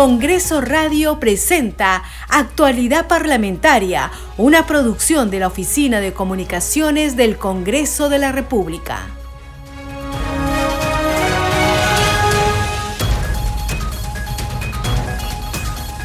Congreso Radio presenta Actualidad Parlamentaria, una producción de la Oficina de Comunicaciones del Congreso de la República.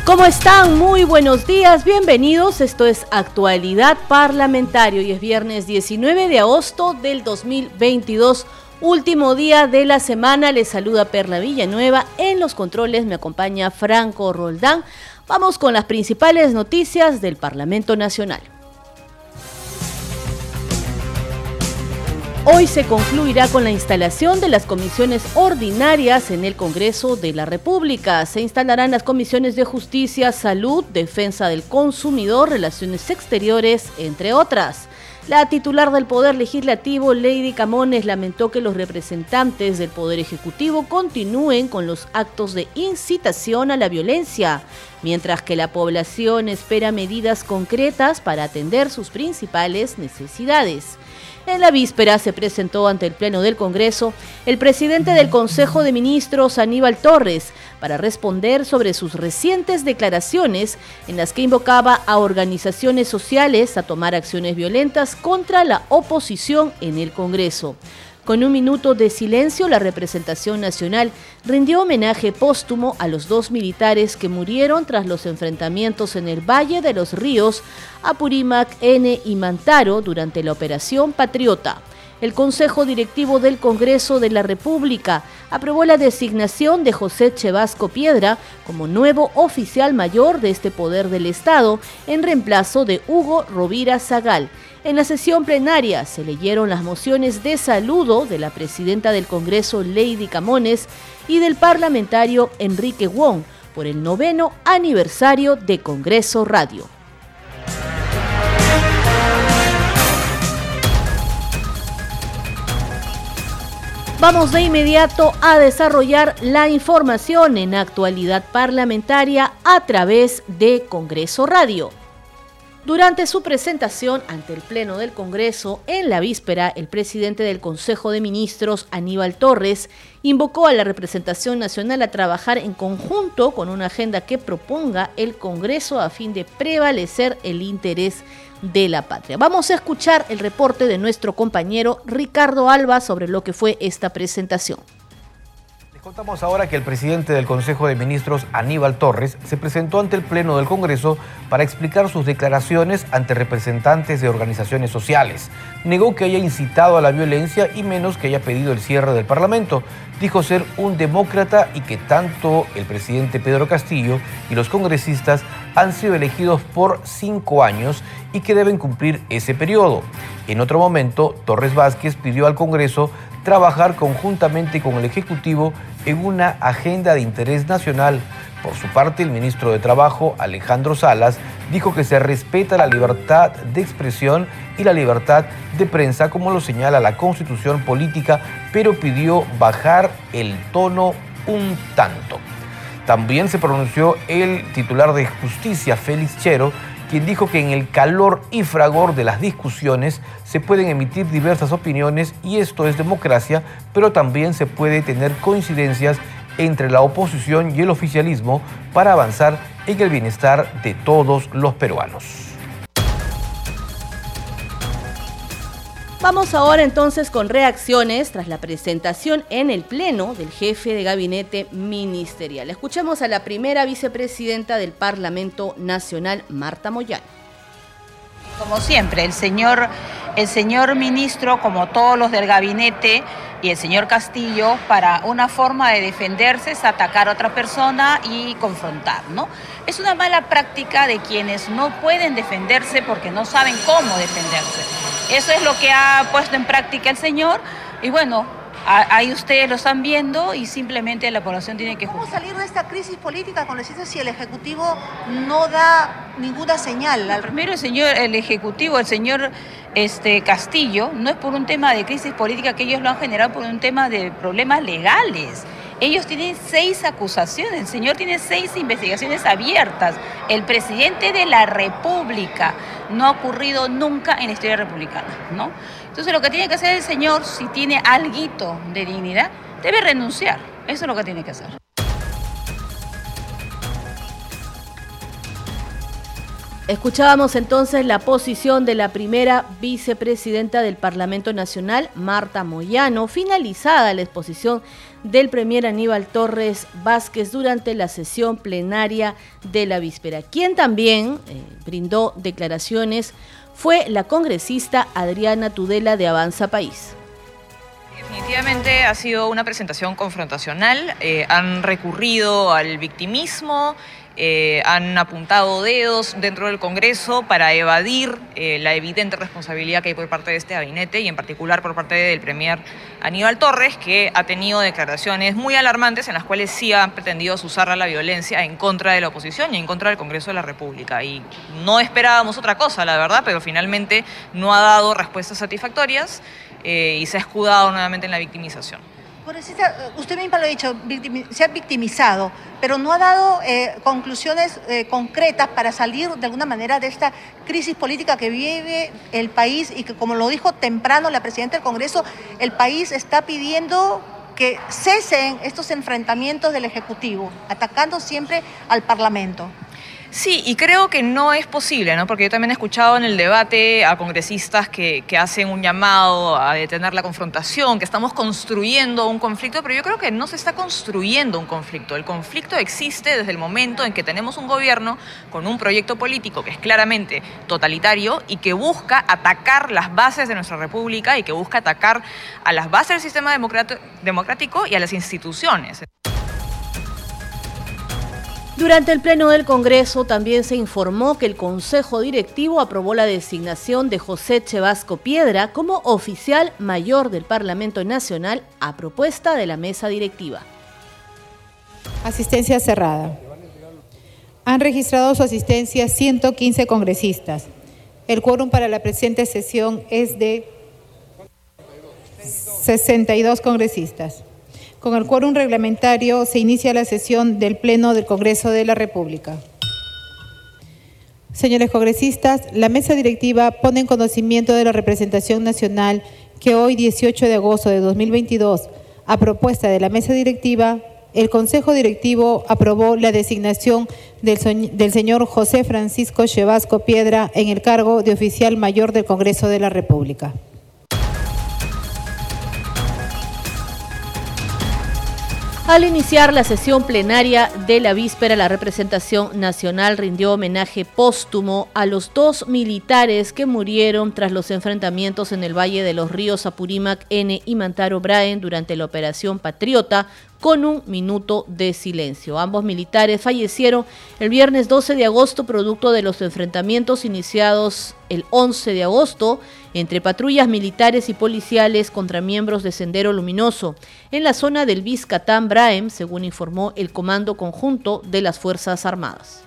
¿Cómo están? Muy buenos días, bienvenidos. Esto es Actualidad Parlamentario y es viernes 19 de agosto del 2022. Último día de la semana, les saluda Perla Villanueva. En los controles me acompaña Franco Roldán. Vamos con las principales noticias del Parlamento Nacional. Hoy se concluirá con la instalación de las comisiones ordinarias en el Congreso de la República. Se instalarán las comisiones de Justicia, Salud, Defensa del Consumidor, Relaciones Exteriores, entre otras. La titular del Poder Legislativo, Lady Camones, lamentó que los representantes del Poder Ejecutivo continúen con los actos de incitación a la violencia, mientras que la población espera medidas concretas para atender sus principales necesidades. En la víspera se presentó ante el Pleno del Congreso el presidente del Consejo de Ministros, Aníbal Torres, para responder sobre sus recientes declaraciones en las que invocaba a organizaciones sociales a tomar acciones violentas contra la oposición en el Congreso. Con un minuto de silencio, la representación nacional rindió homenaje póstumo a los dos militares que murieron tras los enfrentamientos en el Valle de los Ríos, Apurímac, N y Mantaro durante la Operación Patriota el Consejo Directivo del Congreso de la República aprobó la designación de José Chevasco Piedra como nuevo oficial mayor de este poder del Estado en reemplazo de Hugo Rovira Zagal. En la sesión plenaria se leyeron las mociones de saludo de la presidenta del Congreso, Lady Camones, y del parlamentario Enrique Wong por el noveno aniversario de Congreso Radio. Vamos de inmediato a desarrollar la información en actualidad parlamentaria a través de Congreso Radio. Durante su presentación ante el Pleno del Congreso, en la víspera, el presidente del Consejo de Ministros, Aníbal Torres, invocó a la representación nacional a trabajar en conjunto con una agenda que proponga el Congreso a fin de prevalecer el interés de la patria. Vamos a escuchar el reporte de nuestro compañero Ricardo Alba sobre lo que fue esta presentación. Contamos ahora que el presidente del Consejo de Ministros, Aníbal Torres, se presentó ante el Pleno del Congreso para explicar sus declaraciones ante representantes de organizaciones sociales. Negó que haya incitado a la violencia y menos que haya pedido el cierre del Parlamento. Dijo ser un demócrata y que tanto el presidente Pedro Castillo y los congresistas han sido elegidos por cinco años y que deben cumplir ese periodo. En otro momento, Torres Vázquez pidió al Congreso trabajar conjuntamente con el Ejecutivo en una agenda de interés nacional. Por su parte, el ministro de Trabajo, Alejandro Salas, dijo que se respeta la libertad de expresión y la libertad de prensa, como lo señala la Constitución Política, pero pidió bajar el tono un tanto. También se pronunció el titular de Justicia, Félix Chero, quien dijo que en el calor y fragor de las discusiones se pueden emitir diversas opiniones y esto es democracia, pero también se puede tener coincidencias entre la oposición y el oficialismo para avanzar en el bienestar de todos los peruanos. Vamos ahora entonces con reacciones tras la presentación en el Pleno del jefe de gabinete ministerial. Escuchemos a la primera vicepresidenta del Parlamento Nacional, Marta Moyano. Como siempre, el señor, el señor ministro, como todos los del gabinete, y el señor Castillo, para una forma de defenderse es atacar a otra persona y confrontar, ¿no? Es una mala práctica de quienes no pueden defenderse porque no saben cómo defenderse. Eso es lo que ha puesto en práctica el señor y bueno, ahí ustedes lo están viendo y simplemente la población tiene que ¿Cómo salir de esta crisis política con si el Ejecutivo no da ninguna señal? Primero el señor, el Ejecutivo, el señor este, Castillo, no es por un tema de crisis política que ellos lo han generado por un tema de problemas legales. Ellos tienen seis acusaciones, el señor tiene seis investigaciones abiertas. El presidente de la República no ha ocurrido nunca en la historia republicana, ¿no? Entonces lo que tiene que hacer el señor, si tiene algo de dignidad, debe renunciar. Eso es lo que tiene que hacer. Escuchábamos entonces la posición de la primera vicepresidenta del Parlamento Nacional, Marta Moyano, finalizada la exposición del premier Aníbal Torres Vázquez durante la sesión plenaria de la víspera. Quien también eh, brindó declaraciones fue la congresista Adriana Tudela de Avanza País. Definitivamente ha sido una presentación confrontacional, eh, han recurrido al victimismo eh, han apuntado dedos dentro del Congreso para evadir eh, la evidente responsabilidad que hay por parte de este gabinete y en particular por parte del Premier Aníbal Torres, que ha tenido declaraciones muy alarmantes en las cuales sí han pretendido usar la violencia en contra de la oposición y en contra del Congreso de la República. Y no esperábamos otra cosa, la verdad, pero finalmente no ha dado respuestas satisfactorias eh, y se ha escudado nuevamente en la victimización. Usted misma lo ha dicho, se ha victimizado, pero no ha dado eh, conclusiones eh, concretas para salir de alguna manera de esta crisis política que vive el país y que, como lo dijo temprano la presidenta del Congreso, el país está pidiendo que cesen estos enfrentamientos del Ejecutivo, atacando siempre al Parlamento. Sí, y creo que no es posible, ¿no? porque yo también he escuchado en el debate a congresistas que, hacen un llamado a detener la confrontación, que estamos construyendo un conflicto, pero yo creo que no se está construyendo un conflicto. El conflicto existe desde el momento en que tenemos un gobierno con un proyecto político que es claramente totalitario y que busca atacar las bases de nuestra república y que busca atacar a las bases del sistema democrático y a las instituciones. Durante el Pleno del Congreso también se informó que el Consejo Directivo aprobó la designación de José Chevasco Piedra como oficial mayor del Parlamento Nacional a propuesta de la mesa directiva. Asistencia cerrada. Han registrado su asistencia 115 congresistas. El quórum para la presente sesión es de 62 congresistas. Con el quórum reglamentario se inicia la sesión del Pleno del Congreso de la República. Señores congresistas, la mesa directiva pone en conocimiento de la representación nacional que hoy, 18 de agosto de 2022, a propuesta de la mesa directiva, el Consejo Directivo aprobó la designación del, señor José Francisco Chevasco Piedra en el cargo de oficial mayor del Congreso de la República. Al iniciar la sesión plenaria de la víspera, la representación nacional rindió homenaje póstumo a los dos militares que murieron tras los enfrentamientos en el Valle de los Ríos Apurímac N y Mantaro Braen durante la Operación Patriota con un minuto de silencio. Ambos militares fallecieron el viernes 12 de agosto producto de los enfrentamientos iniciados el 11 de agosto entre patrullas militares y policiales contra miembros de Sendero Luminoso en la zona del Vizcatán Braem, según informó el Comando Conjunto de las Fuerzas Armadas.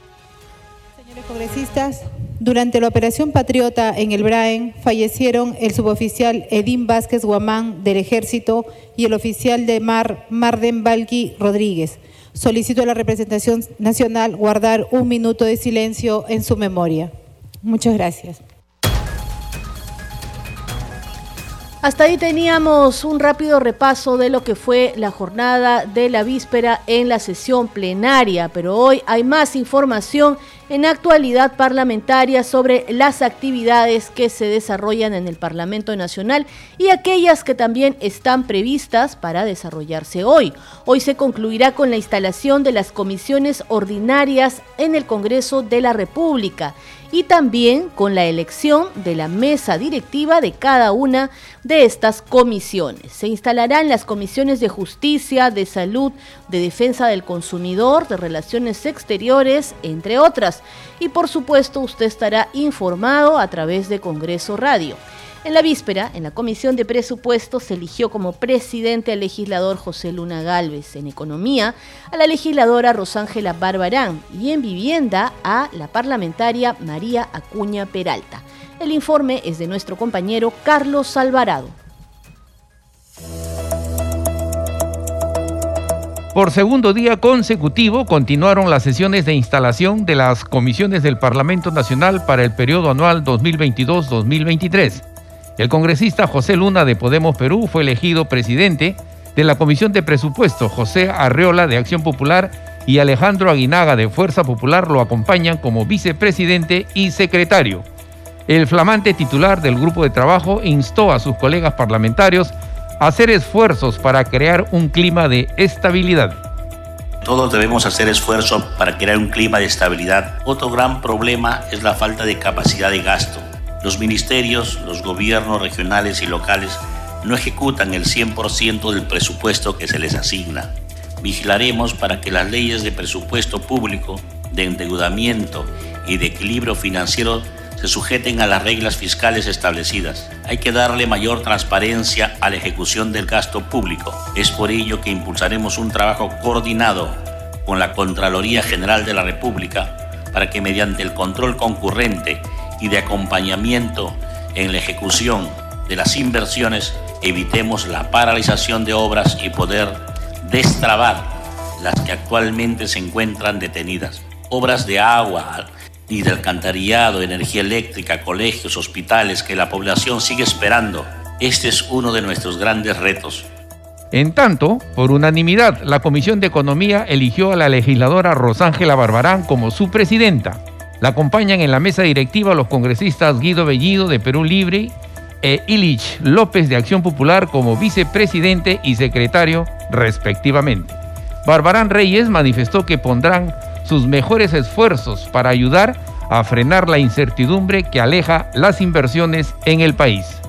Señores congresistas, durante la operación Patriota en el Braen fallecieron el suboficial Edín Vázquez Guamán del Ejército y el oficial de mar Marden Balqui Rodríguez. Solicito a la representación nacional guardar un minuto de silencio en su memoria. Muchas gracias. Hasta ahí teníamos un rápido repaso de lo que fue la jornada de la víspera en la sesión plenaria, pero hoy hay más información en actualidad parlamentaria sobre las actividades que se desarrollan en el Parlamento Nacional y aquellas que también están previstas para desarrollarse hoy. Hoy se concluirá con la instalación de las comisiones ordinarias en el Congreso de la República y también con la elección de la mesa directiva de cada una de estas comisiones. Se instalarán las comisiones de justicia, de salud, de defensa del consumidor, de relaciones exteriores, entre otras. Y por supuesto usted estará informado a través de Congreso Radio. En la víspera, en la Comisión de Presupuestos se eligió como presidente al legislador José Luna Galvez, en Economía a la legisladora Rosángela Barbarán y en Vivienda a la parlamentaria María Acuña Peralta. El informe es de nuestro compañero Carlos Alvarado. Por segundo día consecutivo continuaron las sesiones de instalación de las comisiones del Parlamento Nacional para el periodo anual 2022-2023. El congresista José Luna de Podemos Perú fue elegido presidente de la Comisión de Presupuesto, José Arreola de Acción Popular y Alejandro Aguinaga de Fuerza Popular lo acompañan como vicepresidente y secretario. El flamante titular del grupo de trabajo instó a sus colegas parlamentarios a hacer esfuerzos para crear un clima de estabilidad. Todos debemos hacer esfuerzos para crear un clima de estabilidad. Otro gran problema es la falta de capacidad de gasto. Los ministerios, los gobiernos regionales y locales no ejecutan el 100% del presupuesto que se les asigna. Vigilaremos para que las leyes de presupuesto público, de endeudamiento y de equilibrio financiero se sujeten a las reglas fiscales establecidas. Hay que darle mayor transparencia a la ejecución del gasto público. Es por ello que impulsaremos un trabajo coordinado con la Contraloría General de la República para que mediante el control concurrente y de acompañamiento en la ejecución de las inversiones evitemos la paralización de obras y poder destrabar las que actualmente se encuentran detenidas. Obras de agua, y de alcantarillado, energía eléctrica, colegios, hospitales que la población sigue esperando. Este es uno de nuestros grandes retos. En tanto, por unanimidad, la Comisión de Economía eligió a la legisladora Rosángela Barbarán como su presidenta. La acompañan en la mesa directiva los congresistas Guido Bellido de Perú Libre e Ilich López de Acción Popular como vicepresidente y secretario respectivamente. Barbarán Reyes manifestó que pondrán sus mejores esfuerzos para ayudar a frenar la incertidumbre que aleja las inversiones en el país.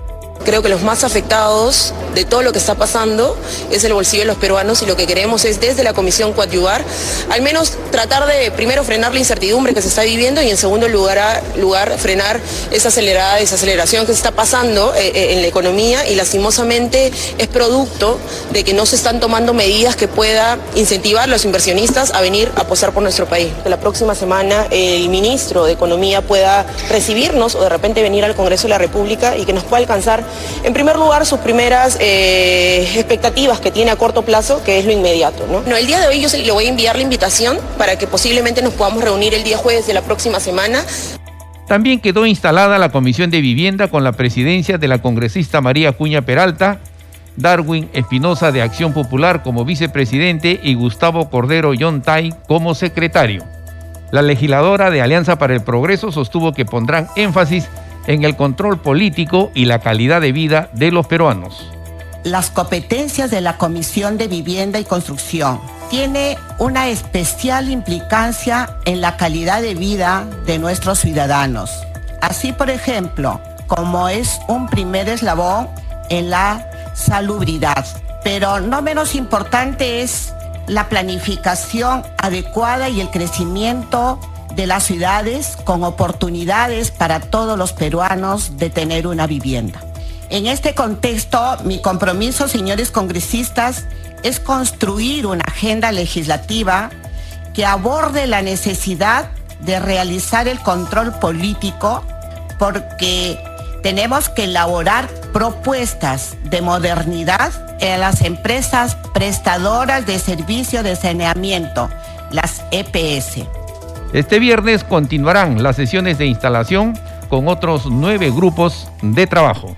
Creo que los más afectados de todo lo que está pasando es el bolsillo de los peruanos y lo que queremos es desde la Comisión Coadyuvar, al menos tratar de primero frenar la incertidumbre que se está viviendo y en segundo lugar, lugar frenar esa acelerada desaceleración que se está pasando eh, eh, en la economía y lastimosamente es producto de que no se están tomando medidas que pueda incentivar a los inversionistas a venir a posar por nuestro país. Que la próxima semana el ministro de Economía pueda recibirnos o de repente venir al Congreso de la República y que nos pueda alcanzar en primer lugar, sus primeras eh, expectativas que tiene a corto plazo, que es lo inmediato. ¿no? el día de hoy yo le voy a enviar la invitación para que posiblemente nos podamos reunir el día jueves de la próxima semana. También quedó instalada la Comisión de Vivienda con la presidencia de la congresista María Cuña Peralta, Darwin Espinosa de Acción Popular como vicepresidente y Gustavo Cordero Yontay como secretario. La legisladora de Alianza para el Progreso sostuvo que pondrán énfasis en el control político y la calidad de vida de los peruanos. Las competencias de la Comisión de Vivienda y Construcción tiene una especial implicancia en la calidad de vida de nuestros ciudadanos. Así, por ejemplo, como es un primer eslabón en la salubridad. Pero no menos importante es la planificación adecuada y el crecimiento de las ciudades con oportunidades para todos los peruanos de tener una vivienda. En este contexto, mi compromiso, señores congresistas, es construir una agenda legislativa que aborde la necesidad de realizar el control político porque tenemos que elaborar propuestas de modernidad en las empresas prestadoras de servicio de saneamiento, las EPS. Este viernes continuarán las sesiones de instalación con otros nueve grupos de trabajo.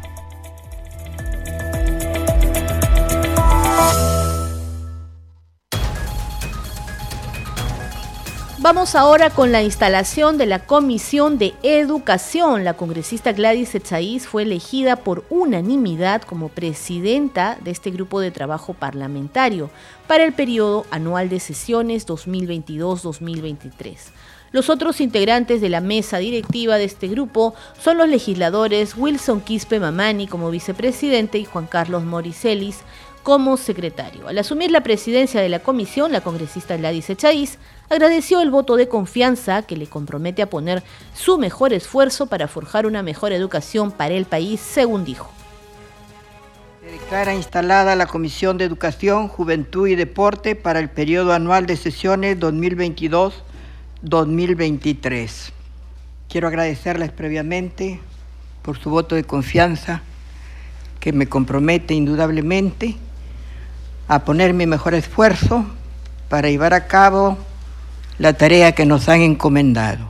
Vamos ahora con la instalación de la Comisión de Educación. La congresista Gladys Echaíz fue elegida por unanimidad como presidenta de este grupo de trabajo parlamentario para el periodo anual de sesiones 2022-2023. Los otros integrantes de la mesa directiva de este grupo son los legisladores Wilson Quispe Mamani como vicepresidente y Juan Carlos Moricelis como secretario. Al asumir la presidencia de la comisión, la congresista Gladys Echaíz agradeció el voto de confianza que le compromete a poner su mejor esfuerzo para forjar una mejor educación para el país, según dijo. Se declara instalada la Comisión de Educación, Juventud y Deporte para el periodo anual de sesiones 2022-2023. Quiero agradecerles previamente por su voto de confianza que me compromete indudablemente a poner mi mejor esfuerzo para llevar a cabo la tarea que nos han encomendado.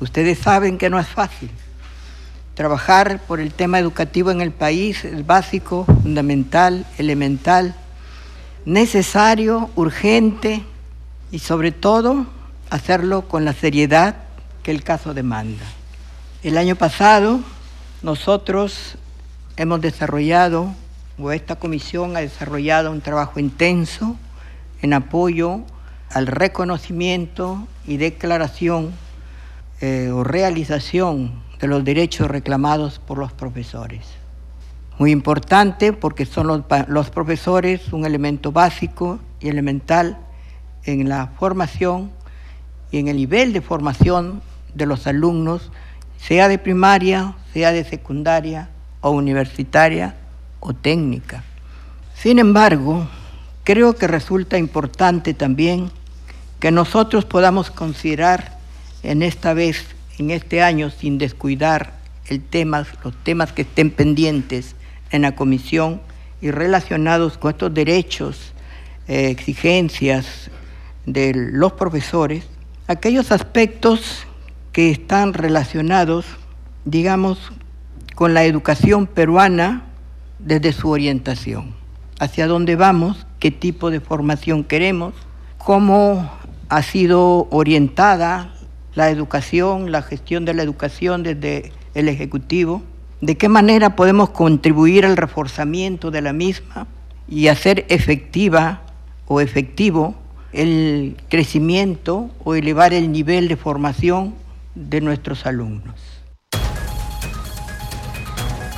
Ustedes saben que no es fácil. Trabajar por el tema educativo en el país es básico, fundamental, elemental, necesario, urgente y sobre todo hacerlo con la seriedad que el caso demanda. El año pasado nosotros hemos desarrollado, esta comisión ha desarrollado un trabajo intenso en apoyo al reconocimiento y declaración eh, o realización de los derechos reclamados por los profesores. Muy importante porque son los profesores un elemento básico y elemental en la formación y en el nivel de formación de los alumnos, sea de primaria, sea de secundaria o universitaria o técnica. Sin embargo, creo que resulta importante también que nosotros podamos considerar en esta vez, en este año, sin descuidar los temas que estén pendientes en la comisión y relacionados con estos derechos, eh, exigencias de los profesores, aquellos aspectos que están relacionados, digamos, con la educación peruana desde su orientación. Hacia dónde vamos, qué tipo de formación queremos, cómo ha sido orientada la educación, la gestión de la educación desde el Ejecutivo, de qué manera podemos contribuir al reforzamiento de la misma y hacer efectiva o efectivo el crecimiento o elevar el nivel de formación de nuestros alumnos.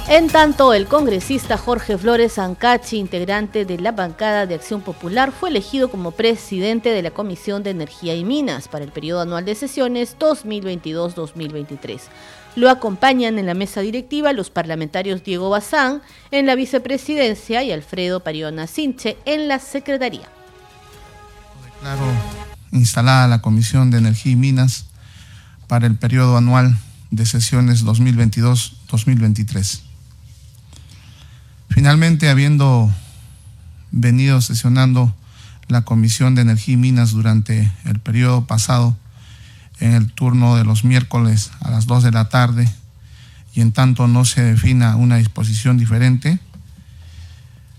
En tanto, el congresista Jorge Flores Ancachi, integrante de la bancada de Acción Popular, fue elegido como presidente de la Comisión de Energía y Minas para el periodo anual de sesiones 2022-2023. Lo acompañan en la mesa directiva los parlamentarios Diego Bazán en la vicepresidencia y Alfredo Pariona Sinche en la secretaría. Declaro instalada la Comisión de Energía y Minas para el periodo anual de sesiones 2022-2023. Finalmente, habiendo venido sesionando la Comisión de Energía y Minas durante el periodo pasado, en el turno de los miércoles a las 2 de la tarde, y en tanto no se defina una disposición diferente,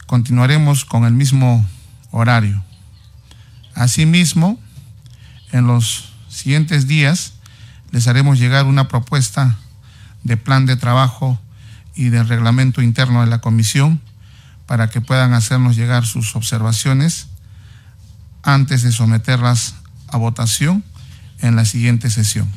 continuaremos con el mismo horario. Asimismo, en los siguientes días les haremos llegar una propuesta de plan de trabajo y del reglamento interno de la comisión para que puedan hacernos llegar sus observaciones antes de someterlas a votación en la siguiente sesión.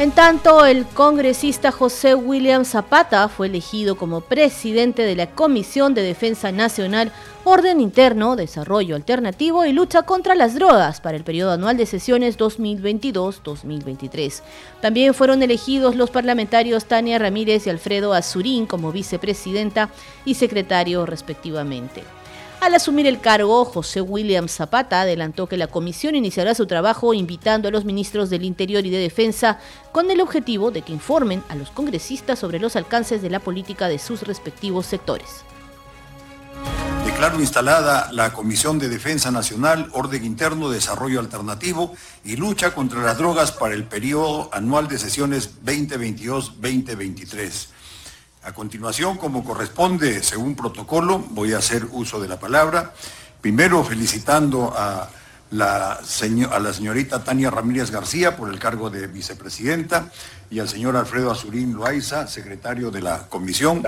En tanto, el congresista José William Zapata fue elegido como presidente de la Comisión de Defensa Nacional, Orden Interno, Desarrollo Alternativo y Lucha contra las Drogas para el periodo anual de sesiones 2022-2023. También fueron elegidos los parlamentarios Tania Ramírez y Alfredo Azurín como vicepresidenta y secretario respectivamente. Al asumir el cargo, José William Zapata adelantó que la comisión iniciará su trabajo invitando a los ministros del Interior y de Defensa con el objetivo de que informen a los congresistas sobre los alcances de la política de sus respectivos sectores. Declaro instalada la Comisión de Defensa Nacional, Orden Interno, Desarrollo Alternativo y Lucha contra las Drogas para el periodo anual de sesiones 2022-2023. A continuación, como corresponde según protocolo, voy a hacer uso de la palabra. Primero, felicitando a la, a la señorita Tania Ramírez García por el cargo de vicepresidenta y al señor Alfredo Azurín Loaiza, secretario de la comisión.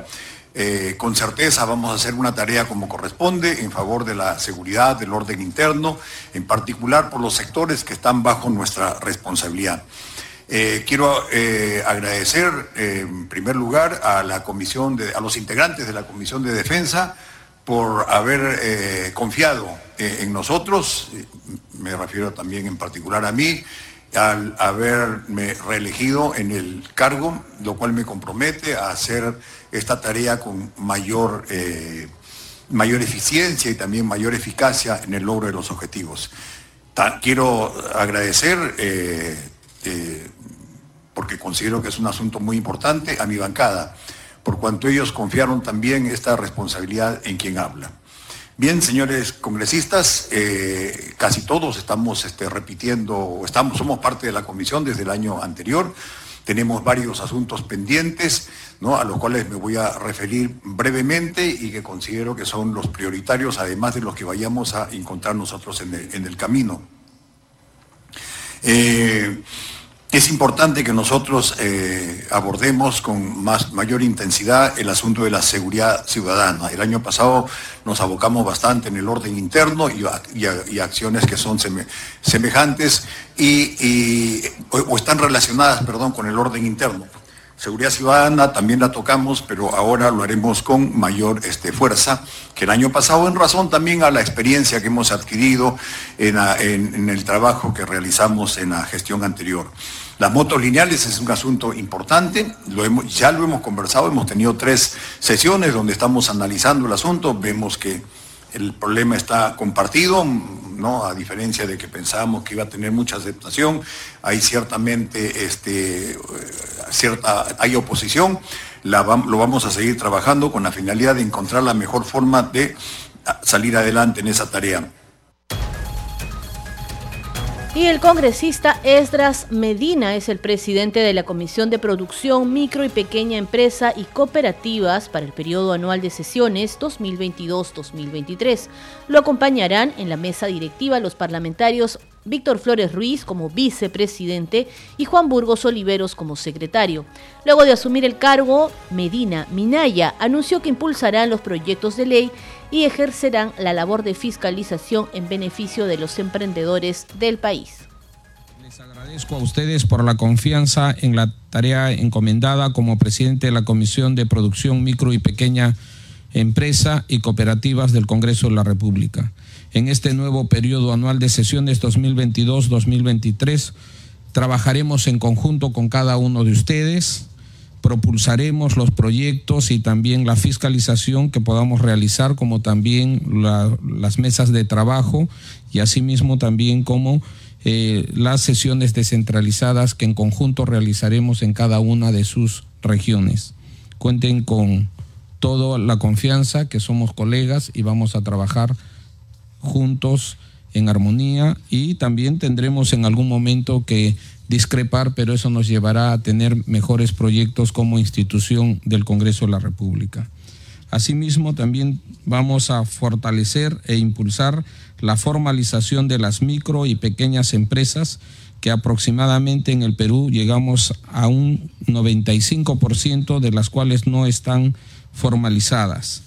Eh, con certeza vamos a hacer una tarea como corresponde en favor de la seguridad, del orden interno, en particular por los sectores que están bajo nuestra responsabilidad. Eh, quiero eh, agradecer en primer lugar a la comisión a los integrantes de la Comisión de Defensa por haber confiado en nosotros, me refiero también en particular a mí, al haberme reelegido en el cargo, lo cual me compromete a hacer esta tarea con mayor, mayor eficiencia y también mayor eficacia en el logro de los objetivos. quiero agradecer porque considero que es un asunto muy importante, a mi bancada, por cuanto ellos confiaron también esta responsabilidad en quien habla. Bien, señores congresistas, eh, casi todos estamos este, repitiendo, somos parte de la comisión desde el año anterior tenemos varios asuntos pendientes, a los cuales me voy a referir brevemente y que considero que son los prioritarios, además de los que vayamos a encontrar nosotros en el, camino. Eh, es importante que nosotros eh, abordemos con más, mayor intensidad el asunto de la seguridad ciudadana. El año pasado nos abocamos bastante en el orden interno y, acciones que son semejantes y, o, están relacionadas perdón, con el orden interno. Seguridad ciudadana también la tocamos, pero ahora lo haremos con mayor este, fuerza que el año pasado, en razón también a la experiencia que hemos adquirido en, el trabajo que realizamos en la gestión anterior. Las motos lineales es un asunto importante, ya lo hemos conversado, hemos tenido tres sesiones donde estamos analizando el asunto, vemos que el problema está compartido, ¿no? a diferencia de que pensábamos que iba a tener mucha aceptación, hay ciertamente este, cierta, hay oposición, lo vamos a seguir trabajando con la finalidad de encontrar la mejor forma de salir adelante en esa tarea. Y el congresista Esdras Medina es el presidente de la Comisión de Producción, Micro y Pequeña Empresa y Cooperativas para el periodo anual de sesiones 2022-2023. Lo acompañarán en la mesa directiva los parlamentarios Víctor Flores Ruiz como vicepresidente y Juan Burgos Oliveros como secretario. Luego de asumir el cargo, Medina Minaya anunció que impulsarán los proyectos de ley y ejercerán la labor de fiscalización en beneficio de los emprendedores del país. Les agradezco a ustedes por la confianza en la tarea encomendada como presidente de la Comisión de Producción Micro y Pequeña Empresa y Cooperativas del Congreso de la República en este nuevo periodo anual de sesiones 2022-2023. Trabajaremos en conjunto con cada uno de ustedes, propulsaremos los proyectos y también la fiscalización que podamos realizar, como también las mesas de trabajo y asimismo también como eh, las sesiones descentralizadas que en conjunto realizaremos en cada una de sus regiones. Cuenten con toda la confianza que somos colegas y vamos a trabajar juntos en armonía y también tendremos en algún momento que discrepar, pero eso nos llevará a tener mejores proyectos como institución del Congreso de la República. Asimismo, también vamos a fortalecer e impulsar la formalización de las micro y pequeñas empresas, que aproximadamente en el Perú llegamos a un 95% de las cuales no están formalizadas.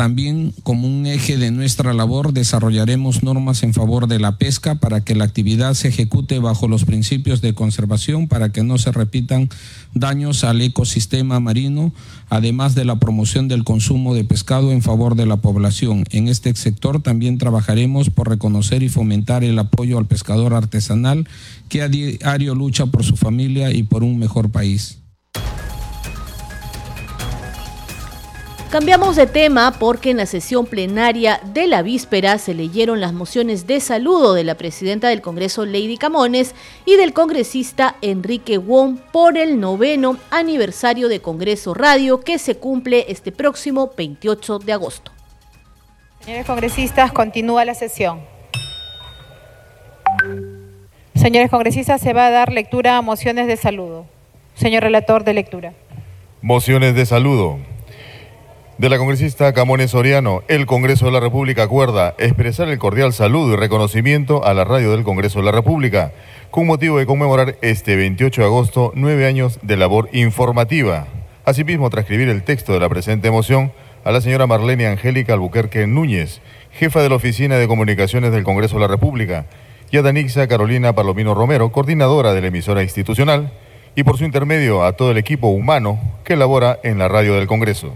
También como un eje de nuestra labor desarrollaremos normas en favor de la pesca para que la actividad se ejecute bajo los principios de conservación para que no se repitan daños al ecosistema marino, además de la promoción del consumo de pescado en favor de la población. En este sector también trabajaremos por reconocer y fomentar el apoyo al pescador artesanal que a diario lucha por su familia y por un mejor país. Cambiamos de tema porque en la sesión plenaria de la víspera se leyeron las mociones de saludo de la presidenta del Congreso, Lady Camones, y del congresista Enrique Wong por el noveno aniversario de Congreso Radio que se cumple este próximo 28 de agosto. Señores congresistas, continúa la sesión. Señores congresistas, se va a dar lectura a mociones de saludo. Señor relator de lectura. Mociones de saludo de la congresista Camones Soriano, el Congreso de la República acuerda expresar el cordial saludo y reconocimiento a la radio del Congreso de la República, con motivo de conmemorar este 28 de agosto nueve años de labor informativa. Asimismo, transcribir el texto de la presente moción a la señora Marlene Angélica Albuquerque Núñez, jefa de la Oficina de Comunicaciones del Congreso de la República, y a Danixa Carolina Palomino Romero, coordinadora de la emisora institucional, y por su intermedio a todo el equipo humano que labora en la radio del Congreso.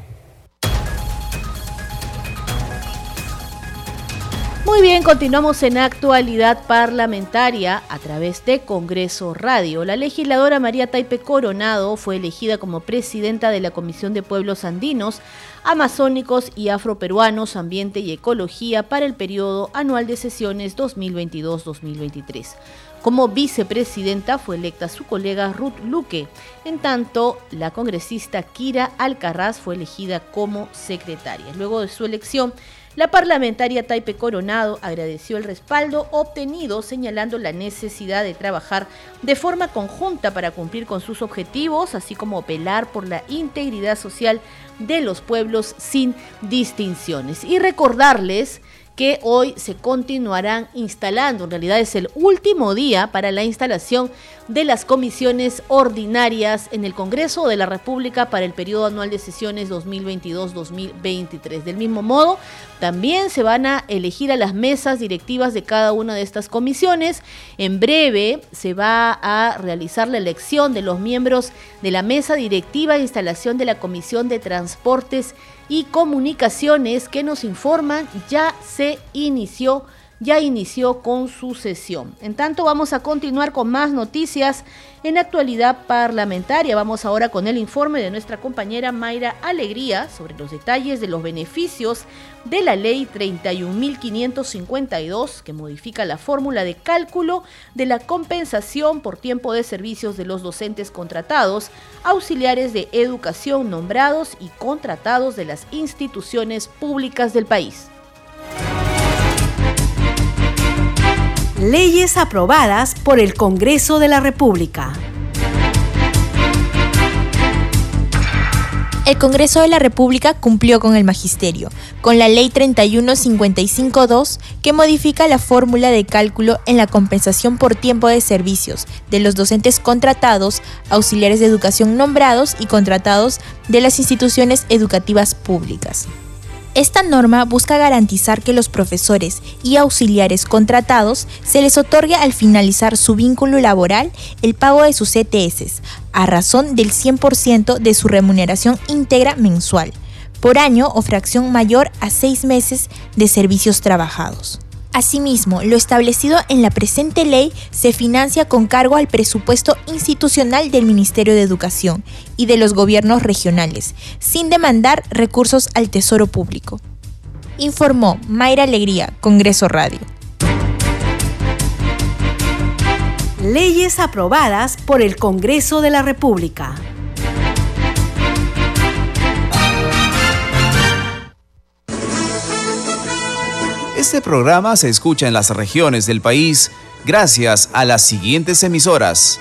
Muy bien, continuamos en actualidad parlamentaria a través de Congreso Radio. La legisladora María Taipe Coronado fue elegida como presidenta de la Comisión de Pueblos Andinos, Amazónicos y Afroperuanos, Ambiente y Ecología para el periodo anual de sesiones 2022-2023. Como vicepresidenta fue electa su colega Ruth Luque. En tanto, la congresista Kira Alcarraz fue elegida como secretaria. Luego de su elección, La parlamentaria Taipe Coronado agradeció el respaldo obtenido, señalando la necesidad de trabajar de forma conjunta para cumplir con sus objetivos, así como velar por la integridad social de los pueblos sin distinciones. Y recordarles que hoy se continuarán instalando. En realidad es el último día para la instalación de las comisiones ordinarias en el Congreso de la República para el periodo anual de sesiones 2022-2023. Del mismo modo, también se van a elegir a las mesas directivas de cada una de estas comisiones. En breve se va a realizar la elección de los miembros de la mesa directiva de instalación de la Comisión de Transportes y Comunicaciones que nos informan. Ya se inició ya inició con su sesión. En tanto, vamos a continuar con más noticias en actualidad parlamentaria. Vamos ahora con el informe de nuestra compañera Mayra Alegría sobre los detalles de los beneficios de la ley 31.552 que modifica la fórmula de cálculo de la compensación por tiempo de servicios de los docentes contratados, auxiliares de educación nombrados y contratados de las instituciones públicas del país. Leyes aprobadas por el Congreso de la República. El Congreso de la República cumplió con el magisterio, con la Ley 31552 que modifica la fórmula de cálculo en la compensación por tiempo de servicios de los docentes contratados, auxiliares de educación nombrados y contratados de las instituciones educativas públicas. Esta norma busca garantizar que los profesores y auxiliares contratados se les otorgue al finalizar su vínculo laboral el pago de sus ETS, a razón del 100% de su remuneración íntegra mensual, por año o fracción mayor a seis meses de servicios trabajados. Asimismo, lo establecido en la presente ley se financia con cargo al presupuesto institucional del Ministerio de Educación y de los gobiernos regionales, sin demandar recursos al Tesoro Público. Informó Mayra Alegría, Congreso Radio. Leyes aprobadas por el Congreso de la República. Este programa se escucha en las regiones del país gracias a las siguientes emisoras.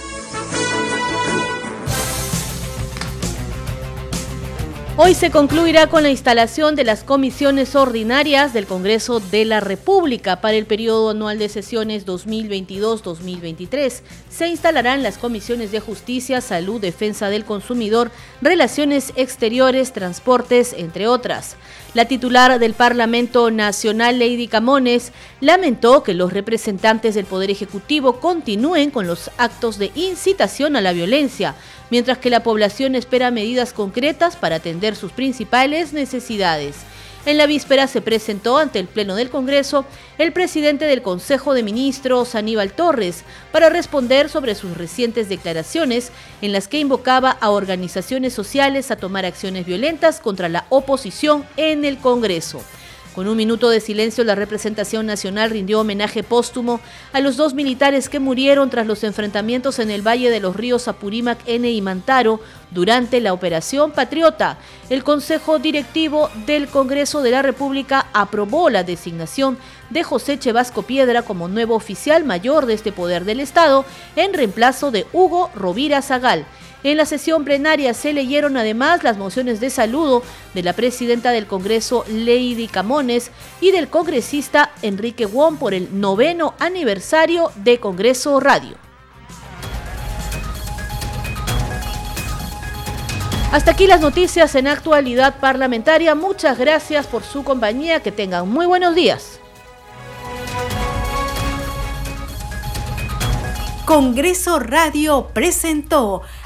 Hoy se concluirá con la instalación de las comisiones ordinarias del Congreso de la República para el periodo anual de sesiones 2022-2023. Se instalarán las comisiones de Justicia, Salud, Defensa del Consumidor, Relaciones Exteriores, Transportes, entre otras. La titular del Parlamento Nacional, Lady Camones, lamentó que los representantes del Poder Ejecutivo continúen con los actos de incitación a la violencia, mientras que la población espera medidas concretas para atender sus principales necesidades. En la víspera se presentó ante el Pleno del Congreso el presidente del Consejo de Ministros, Aníbal Torres, para responder sobre sus recientes declaraciones en las que invocaba a organizaciones sociales a tomar acciones violentas contra la oposición en el Congreso. Con un minuto de silencio, la representación nacional rindió homenaje póstumo a los dos militares que murieron tras los enfrentamientos en el Valle de los Ríos Apurímac N y Mantaro durante la Operación Patriota. El Consejo Directivo del Congreso de la República aprobó la designación de José Chevasco Piedra como nuevo oficial mayor de este poder del Estado en reemplazo de Hugo Rovira Zagal. En la sesión plenaria se leyeron además las mociones de saludo de la presidenta del Congreso, Lady Camones, y del congresista Enrique Wong por el noveno aniversario de Congreso Radio. Hasta aquí las noticias en actualidad parlamentaria. Muchas gracias por su compañía. Que tengan muy buenos días. Congreso Radio presentó